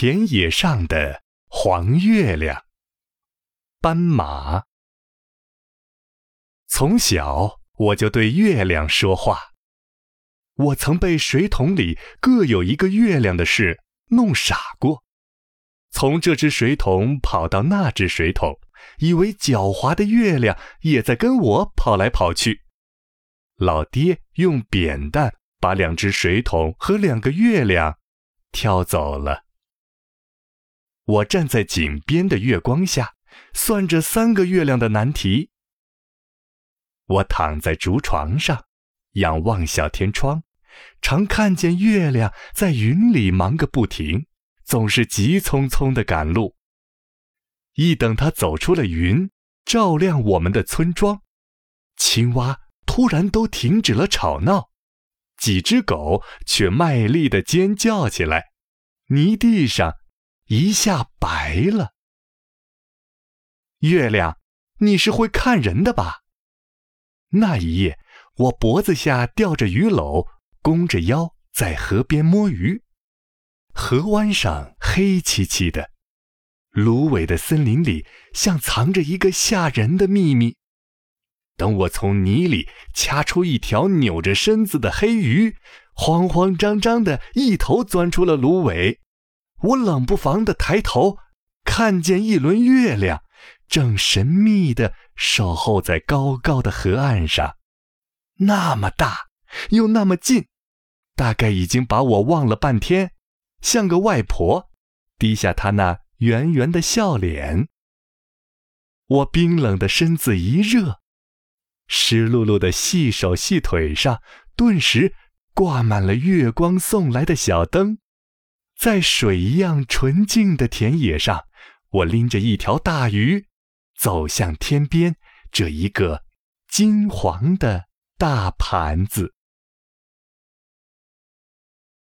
田野上的黄月亮，斑马。从小我就对月亮说话。我曾被水桶里各有一个月亮的事弄傻过，从这只水桶跑到那只水桶，以为狡猾的月亮也在跟我跑来跑去。老爹用扁担把两只水桶和两个月亮挑走了。我站在井边的月光下，算着三个月亮的难题。我躺在竹床上，仰望小天窗，常看见月亮在云里忙个不停，总是急匆匆的赶路。一等它走出了云，照亮我们的村庄，青蛙突然都停止了吵闹，几只狗却卖力的尖叫起来，泥地上。一下白了。月亮，你是会看人的吧？那一夜，我脖子下吊着鱼篓，弓着腰在河边摸鱼。河湾上黑漆漆的，芦苇的森林里像藏着一个吓人的秘密。等我从泥里掐出一条扭着身子的黑鱼，慌慌张张的一头钻出了芦苇。我冷不防的抬头，看见一轮月亮，正神秘的守候在高高的河岸上，那么大，又那么近，大概已经把我忘了半天，像个外婆，低下她那圆圆的笑脸。我冰冷的身子一热，湿漉漉的细手细腿上，顿时挂满了月光送来的小灯。在水一样纯净的田野上，我拎着一条大鱼，走向天边这一个金黄的大盘子。